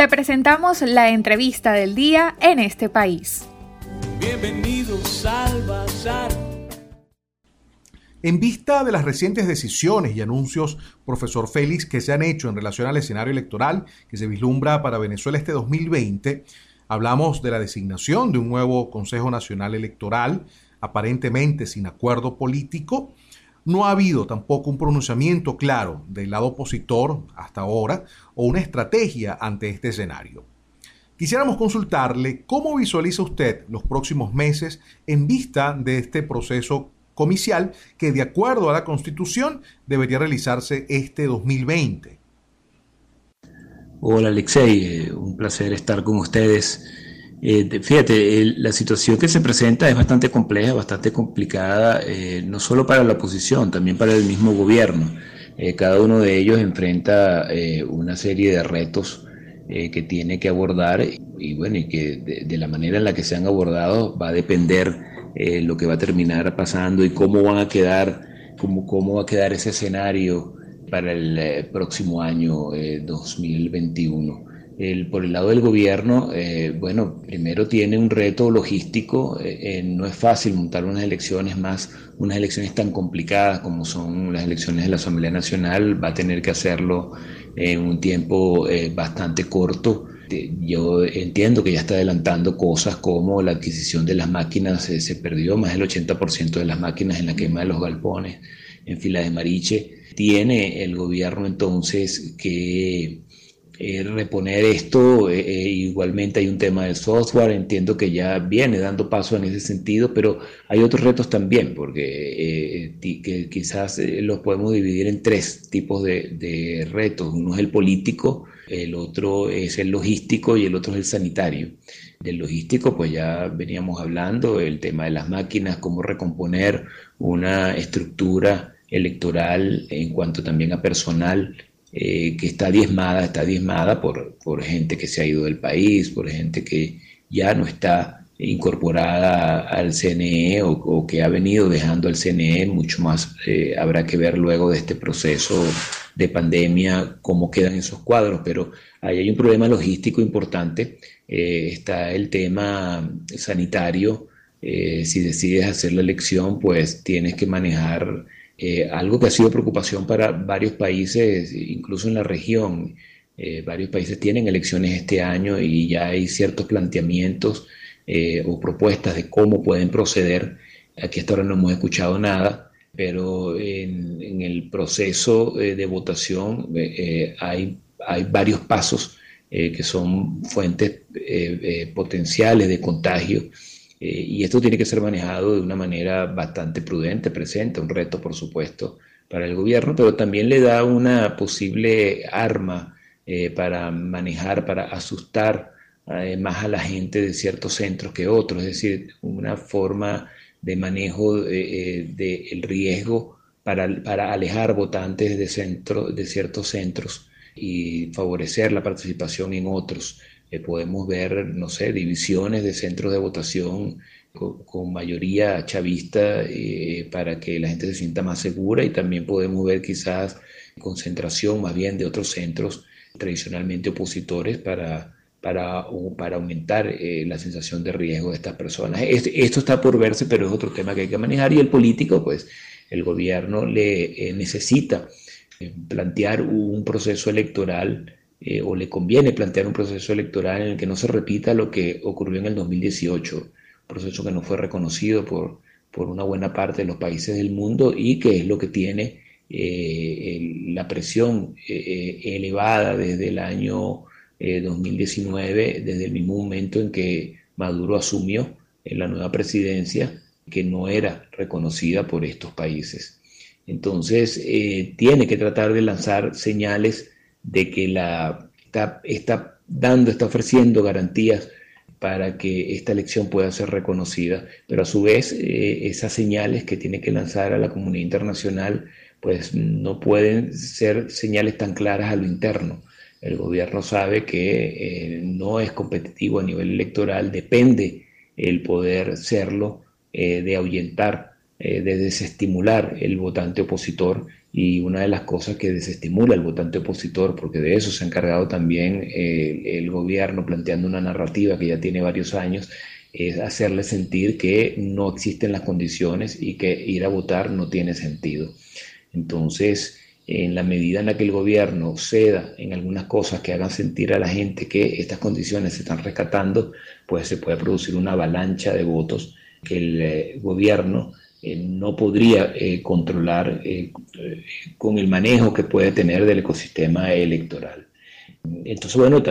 Te presentamos la entrevista del día en este país. Bienvenidos al Bazar. En vista de las recientes decisiones y anuncios, profesor Félix, que se han hecho en relación al escenario electoral que se vislumbra para Venezuela este 2020, hablamos de la designación de un nuevo Consejo Nacional Electoral, aparentemente sin acuerdo político. No ha habido tampoco un pronunciamiento claro del lado opositor hasta ahora o una estrategia ante este escenario. Quisiéramos consultarle cómo visualiza usted los próximos meses en vista de este proceso comicial que de acuerdo a la Constitución debería realizarse este 2020. Hola Alexei, eh, un placer estar con ustedes. Eh, fíjate, la situación que se presenta es bastante compleja, bastante complicada, eh, no solo para la oposición, también para el mismo gobierno. cada uno de ellos enfrenta una serie de retos que tiene que abordar y bueno, y que de, la manera en la que se han abordado va a depender eh, lo que va a terminar pasando y cómo van a quedar, cómo, cómo va a quedar ese escenario para el eh, próximo año 2021. Eh, el, por el lado del gobierno, bueno, primero tiene un reto logístico, no es fácil montar unas elecciones más, unas elecciones tan complicadas como son las elecciones de la Asamblea Nacional, va a tener que hacerlo en un tiempo bastante corto yo entiendo que ya está adelantando cosas como la adquisición de las máquinas, se, perdió más del 80% de las máquinas en la quema de los galpones en Fila de Mariche. Tiene el gobierno entonces que eh, reponer esto. Eh, eh, igualmente hay un tema del software, entiendo que ya viene dando paso en ese sentido, pero hay otros retos también, porque que quizás los podemos dividir en tres tipos de, de retos. Uno es el político, el otro es el logístico y el otro es el sanitario. Del logístico, pues ya veníamos hablando, el tema de las máquinas, cómo recomponer una estructura electoral en cuanto también a personal eh, que está diezmada, está diezmada por, por gente que se ha ido del país, por gente que ya no está incorporada al CNE o, que ha venido dejando el CNE, mucho más eh, habrá que ver luego de este proceso de pandemia cómo quedan esos cuadros, pero ahí hay un problema logístico importante, eh, está el tema sanitario, si decides hacer la elección, pues tienes que manejar algo que ha sido preocupación para varios países, incluso en la región. varios países tienen elecciones este año y ya hay ciertos planteamientos eh, o propuestas de cómo pueden proceder. Aquí hasta ahora no hemos escuchado nada, pero en, el proceso eh, de votación eh, hay varios pasos que son fuentes potenciales de contagio. Y esto tiene que ser manejado de una manera bastante prudente, presente, un reto por supuesto para el gobierno, pero también le da una posible arma para manejar, para asustar más a la gente de ciertos centros que otros, es decir, una forma de manejo del eh, de, riesgo para, para, alejar votantes de, centro, de ciertos centros y favorecer la participación en otros. Eh, podemos ver, no sé, divisiones de centros de votación con, mayoría chavista eh, para que la gente se sienta más segura y también podemos ver quizás concentración más bien de otros centros tradicionalmente opositores para para, para aumentar eh, la sensación de riesgo de estas personas. Esto, está por verse, pero es otro tema que hay que manejar y el político, pues el gobierno le eh, necesita eh, plantear un proceso electoral o le conviene plantear un proceso electoral en el que no se repita lo que ocurrió en el 2018, un proceso que no fue reconocido por, por una buena parte de los países del mundo y que es lo que tiene la presión elevada desde el año 2019, eh, desde el mismo momento en que Maduro asumió la nueva presidencia, que no era reconocida por estos países. Entonces, eh, tiene que tratar de lanzar señales de que la, está, está dando, está ofreciendo garantías para que esta elección pueda ser reconocida, pero a su vez eh, esas señales que tiene que lanzar a la comunidad internacional, pues no pueden ser señales tan claras a lo interno, el gobierno sabe que eh, no es competitivo a nivel electoral, depende el poder serlo eh, de ahuyentar de desestimular el votante opositor y una de las cosas que desestimula el votante opositor, porque de eso se ha encargado también el gobierno planteando una narrativa que ya tiene varios años, es hacerle sentir que no existen las condiciones y que ir a votar no tiene sentido. Entonces, en la medida en la que el gobierno ceda en algunas cosas que hagan sentir a la gente que estas condiciones se están rescatando, pues se puede producir una avalancha de votos que el eh, gobierno eh, no podría eh, controlar con el manejo que puede tener del ecosistema electoral. Entonces, bueno,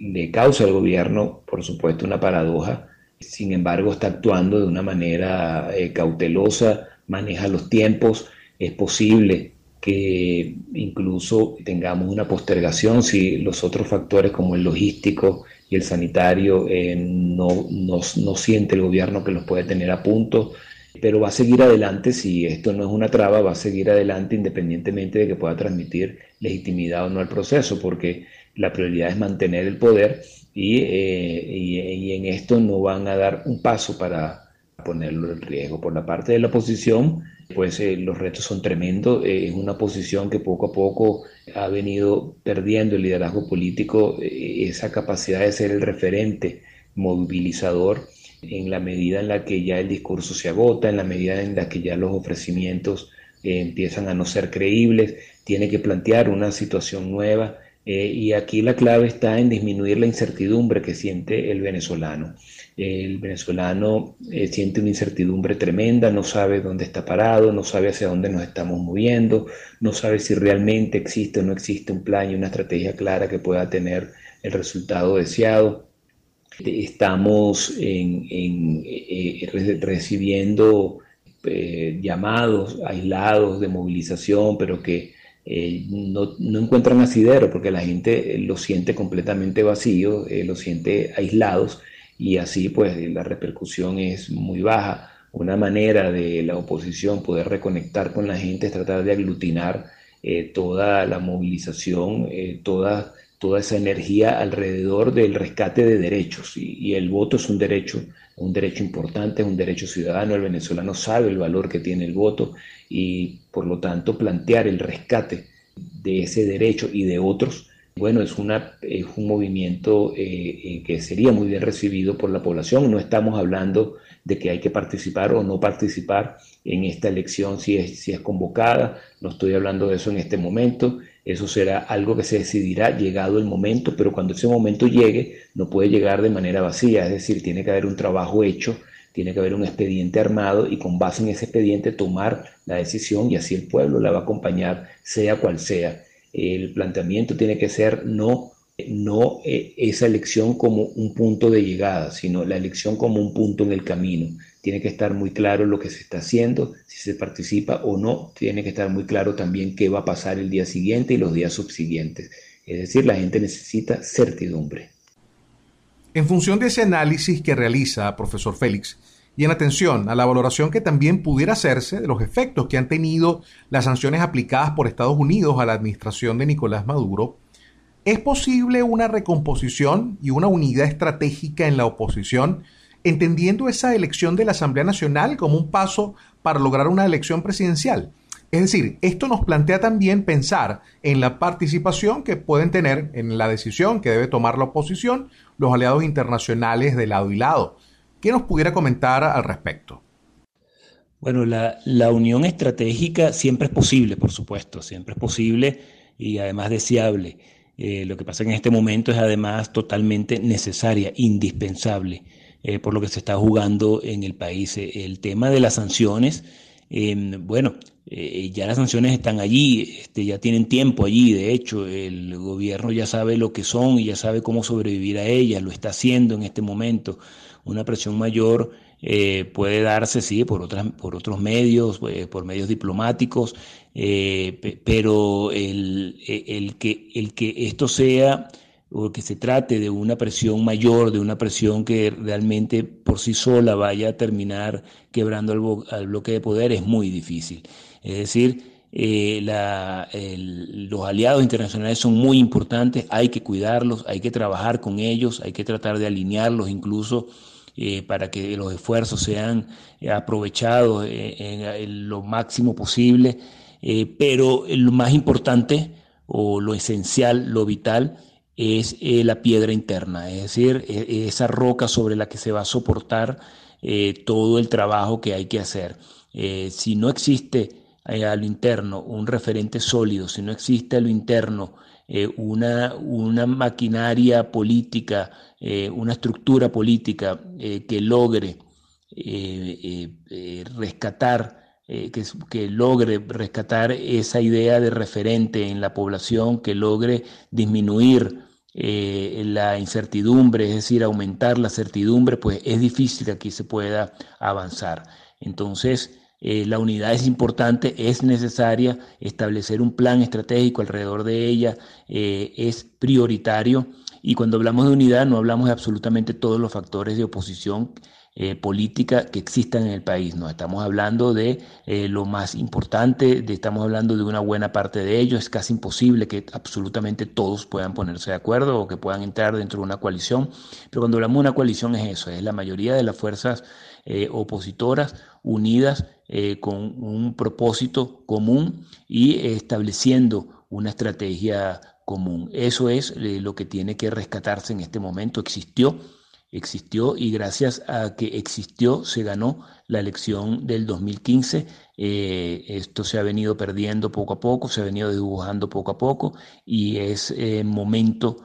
le causa al gobierno, por supuesto, una paradoja. Sin embargo, está actuando de una manera cautelosa, maneja los tiempos. Es posible que incluso tengamos una postergación si los otros factores como el logístico y el sanitario eh, no, no, siente el gobierno que los puede tener a punto, pero va a seguir adelante si esto no es una traba, va a seguir adelante independientemente de que pueda transmitir legitimidad o no al proceso, porque la prioridad es mantener el poder y, eh, y en esto no van a dar un paso para ponerlo en riesgo. Por la parte de la oposición, pues eh, los retos son tremendos. Eh, es una posición que poco a poco ha venido perdiendo el liderazgo político, eh, esa capacidad de ser el referente movilizador en la medida en la que ya el discurso se agota, en la medida en la que ya los ofrecimientos empiezan a no ser creíbles, tiene que plantear una situación nueva y aquí la clave está en disminuir la incertidumbre que siente el venezolano. El venezolano eh, siente una incertidumbre tremenda, no sabe dónde está parado, no sabe hacia dónde nos estamos moviendo, no sabe si realmente existe o no existe un plan y una estrategia clara que pueda tener el resultado deseado. Estamos eh, recibiendo eh, llamados aislados de movilización, pero que no, no, encuentran asidero porque la gente lo siente completamente vacío, lo siente aislados y así pues la repercusión es muy baja. Una manera de la oposición poder reconectar con la gente es tratar de aglutinar eh, toda la movilización, eh, toda, esa energía alrededor del rescate de derechos. Y, el voto es un derecho, un derecho importante, es un derecho ciudadano. El venezolano sabe el valor que tiene el voto y por lo tanto plantear el rescate de ese derecho y de otros bueno, es, una, es un movimiento eh, eh, que sería muy bien recibido por la población. No estamos hablando de que hay que participar o no participar en esta elección si es, si es convocada. No estoy hablando de eso en este momento. Eso será algo que se decidirá llegado el momento, pero cuando ese momento llegue no puede llegar de manera vacía. Es decir, tiene que haber un trabajo hecho, tiene que haber un expediente armado y con base en ese expediente tomar la decisión y así el pueblo la va a acompañar, sea cual sea el planteamiento tiene que ser no, no eh, esa elección como un punto de llegada, sino la elección como un punto en el camino. Tiene que estar muy claro lo que se está haciendo, si se participa o no. Tiene que estar muy claro también qué va a pasar el día siguiente y los días subsiguientes. Es decir, la gente necesita certidumbre. En función de ese análisis que realiza profesor Félix, y en atención a la valoración que también pudiera hacerse de los efectos que han tenido las sanciones aplicadas por Estados Unidos a la administración de Nicolás Maduro, ¿es posible una recomposición y una unidad estratégica en la oposición, entendiendo esa elección de la Asamblea Nacional como un paso para lograr una elección presidencial? Es decir, esto nos plantea también pensar en la participación que pueden tener en la decisión que debe tomar la oposición los aliados internacionales de lado y lado ¿Qué nos pudiera comentar al respecto? Bueno, la, unión estratégica siempre es posible, por supuesto, siempre es posible y además deseable. Eh, lo que pasa en este momento es además totalmente necesaria, indispensable, eh, por lo que se está jugando en el país. Eh, el tema de las sanciones, em, bueno, ya las sanciones están allí, este, ya tienen tiempo allí, de hecho, el gobierno ya sabe lo que son y ya sabe cómo sobrevivir a ellas, lo está haciendo en este momento una presión mayor eh, puede darse, sí, por, otras, por otros medios, eh, por medios diplomáticos, eh, pero el, el, que, el que esto sea o que se trate de una presión mayor, de una presión que realmente por sí sola vaya a terminar quebrando al, bloque de poder, es muy difícil. Es decir, la, los aliados internacionales son muy importantes, hay que cuidarlos, hay que trabajar con ellos, hay que tratar de alinearlos incluso para que los esfuerzos sean aprovechados en, lo máximo posible. pero lo más importante o lo esencial, lo vital, es la piedra interna, es decir, e, esa roca sobre la que se va a soportar todo el trabajo que hay que hacer. si no existe a lo interno un referente sólido, si no existe a lo interno eh, una, una, maquinaria política, eh, una estructura política eh, que logre rescatar, que, que, logre rescatar esa idea de referente en la población, que logre disminuir la incertidumbre, es decir, aumentar la certidumbre, pues es difícil que aquí se pueda avanzar. Entonces, eh, la unidad es importante, es necesaria, establecer un plan estratégico alrededor de ella eh, es prioritario y cuando hablamos de unidad no hablamos de absolutamente todos los factores de oposición eh, política que existan en el país. No estamos hablando de lo más importante, estamos hablando de una buena parte de ellos. Es casi imposible que absolutamente todos puedan ponerse de acuerdo o que puedan entrar dentro de una coalición. Pero cuando hablamos de una coalición es eso, es la mayoría de las fuerzas opositoras unidas eh, con un propósito común y estableciendo una estrategia común. Eso es eh, lo que tiene que rescatarse en este momento. Existió, existió y gracias a que existió se ganó la elección del 2015. Eh, esto se ha venido perdiendo poco a poco, se ha venido dibujando poco a poco y es momento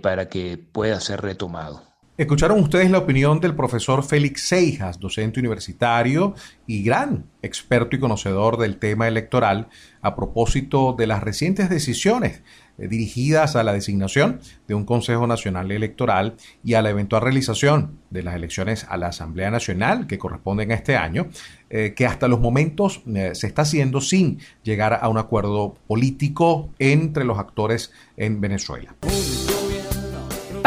para que pueda ser retomado. Escucharon ustedes la opinión del profesor Félix Seijas, docente universitario y gran experto y conocedor del tema electoral, a propósito de las recientes decisiones eh, dirigidas a la designación de un Consejo Nacional Electoral y a la eventual realización de las elecciones a la Asamblea Nacional que corresponden a este año, eh, que hasta los momentos eh, se está haciendo sin llegar a un acuerdo político entre los actores en Venezuela.